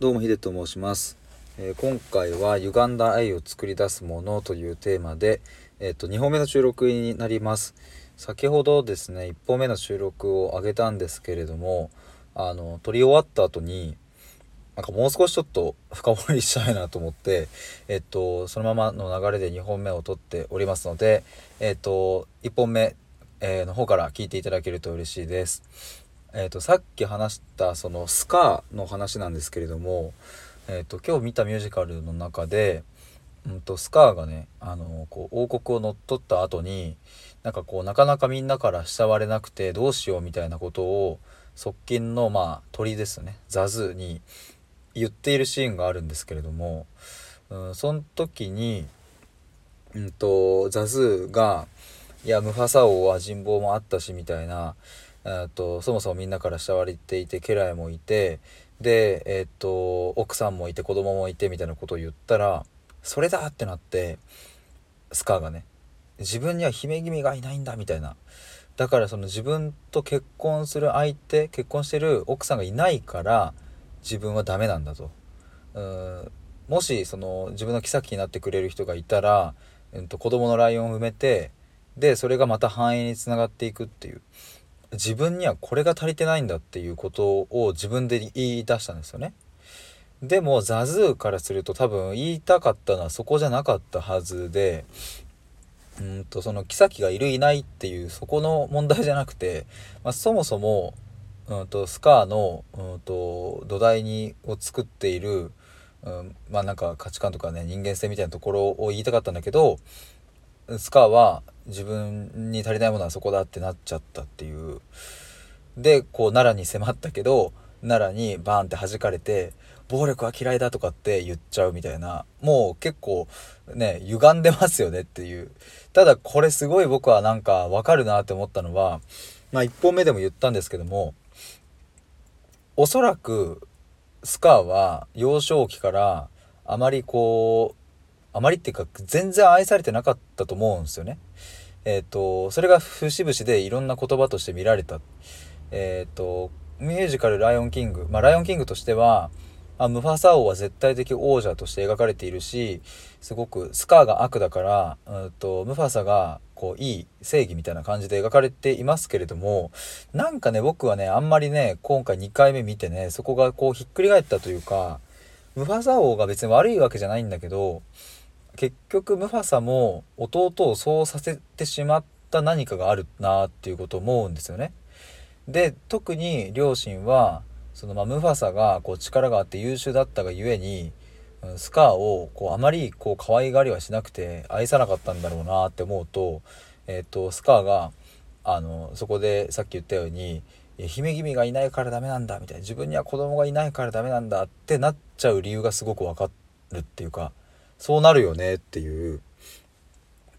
どうもヒデと申します、えー今回は歪んだ愛を作り出すものというテーマで、えっと2本目の収録になります。先ほどですね1本目の収録を上げたんですけれどもあの撮り終わった後になんかもう少しちょっと深掘りしたいなと思ってえっとそのままの流れで2本目を撮っておりますのでえっと1本目、の方から聞いていただけると嬉しいです。えー、とさっき話したそのスカーの話なんですけれども、えー、と今日見たミュージカルの中で、うん、とスカーがねあのこう王国を乗っ取った後になんかこうなかなかみんなから慕われなくてどうしようみたいなことを側近のまあ鳥ですねザズーに言っているシーンがあるんですけれども、うん、その時に、うん、とザズーが「いやムファサ王は人望もあったし」みたいなえー、とそもそもみんなから慕われていて家来もいてで、えー、と奥さんもいて子供もいてみたいなことを言ったらそれだってなってスカーがね自分には姫君がいないんだみたいな。だからその自分と結婚する相手結婚してる奥さんがいないから自分はダメなんだと。うんもしその自分の妃になってくれる人がいたら、えー、と子供のライオンを埋めてでそれがまた繁栄につながっていくっていう。自分にはこれが足りてないんだっていうことを自分で言い出したんですよね。でもザズーからすると多分言いたかったのはそこじゃなかったはずでうんとその妃がいるいないっていうそこの問題じゃなくて、まあ、そもそもうんとスカーのうんと土台にを作っている、うん、まあなんか価値観とかね人間性みたいなところを言いたかったんだけどスカーは自分に足りないものはそこだってなっちゃったっていう。でこう奈良に迫ったけど奈良にバーンって弾かれて暴力は嫌いだとかって言っちゃうみたいな。もう結構ね歪んでますよねっていう。ただこれすごい僕はなんかわかるなって思ったのはまあ1本目でも言ったんですけどもおそらくスカーは幼少期からあまりこうあまりっていうか全然愛されてなかったと思うんですよね。えっ、とそれが節々でいろんな言葉として見られた。えっ、とミュージカル「ライオンキング」まあ「ライオンキング」としてはあムファサ王は絶対的王者として描かれているしすごくスカーが悪だから、うん、とムファサがこういい正義みたいな感じで描かれていますけれどもなんかね僕はねあんまりね今回2回目見てねそこがこうひっくり返ったというかムファサ王が別に悪いわけじゃないんだけど結局ムファサも弟をそうさせてしまった何かがあるなっていうことを思うんですよね。で特に両親はそのまあムファサがこう力があって優秀だったがゆえにスカーをこうあまりこう可愛がりはしなくて愛さなかったんだろうなって思うと,、えー、とスカーがあのそこでさっき言ったように「姫君がいないからダメなんだ」みたいな自分には子供がいないからダメなんだってなっちゃう理由がすごくわかるっていうかそうなるよねっていう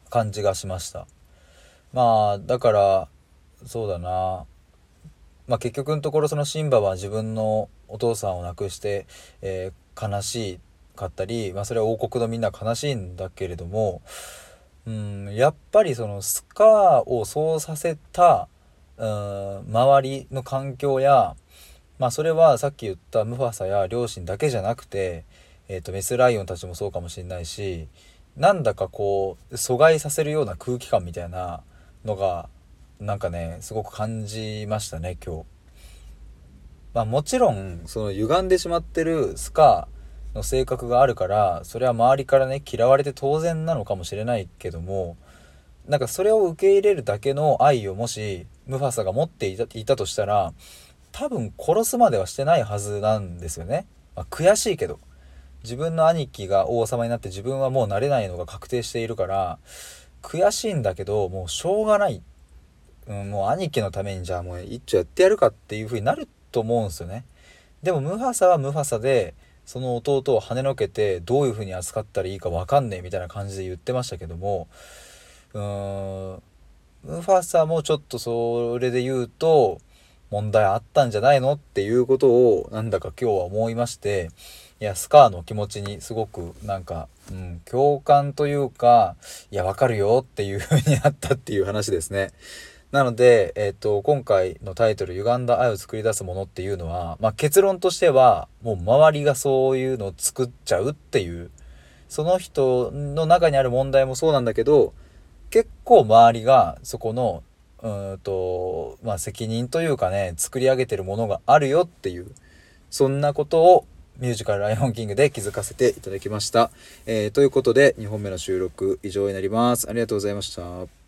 感じがしました。まあだからそうだなまあ結局のところそのシンバは自分のお父さんを亡くして、えー悲しかったり、まあ、それは王国のみんな悲しいんだけれども、うん、やっぱりそのスカーをそうさせた、うん、周りの環境や、まあ、それはさっき言ったムファサや両親だけじゃなくて、えー、とメスライオンたちもそうかもしれないしなんだかこう阻害させるような空気感みたいなのがなんかねすごく感じましたね今日。まあもちろんその歪んでしまってるスカーの性格があるからそれは周りからね嫌われて当然なのかもしれないけどもなんかそれを受け入れるだけの愛をもしムファサが持っていたいたとしたら多分殺すまではしてないはずなんですよね。まあ、悔しいけど自分の兄貴が王様になって自分はもうなれないのが確定しているから悔しいんだけどもうしょうがない、うん、もう兄貴のためにじゃあもう一丁やってやるかっていう風になると思うんですよね。でもムファサはムファサでその弟を跳ねのけてどういう風に扱ったらいいか分かんねえみたいな感じで言ってましたけどもうーんムファサもちょっとそれで言うと問題あったんじゃないのっていうことをなんだか今日は思いましていやスカーの気持ちにすごくなんか、うん、共感というかいやわかるよっていう風になったっていう話ですね。なので、えっ、と、今回のタイトル、歪んだ愛を作り出すものっていうのは、まあ、結論としては、もう周りがそういうのを作っちゃうっていう、その人の中にある問題もそうなんだけど、結構周りがそこの、うんと、まあ、責任というかね、作り上げてるものがあるよっていう、そんなことをミュージカルライオンキングで気づかせていただきました。えー、ということで、2本目の収録以上になります。ありがとうございました。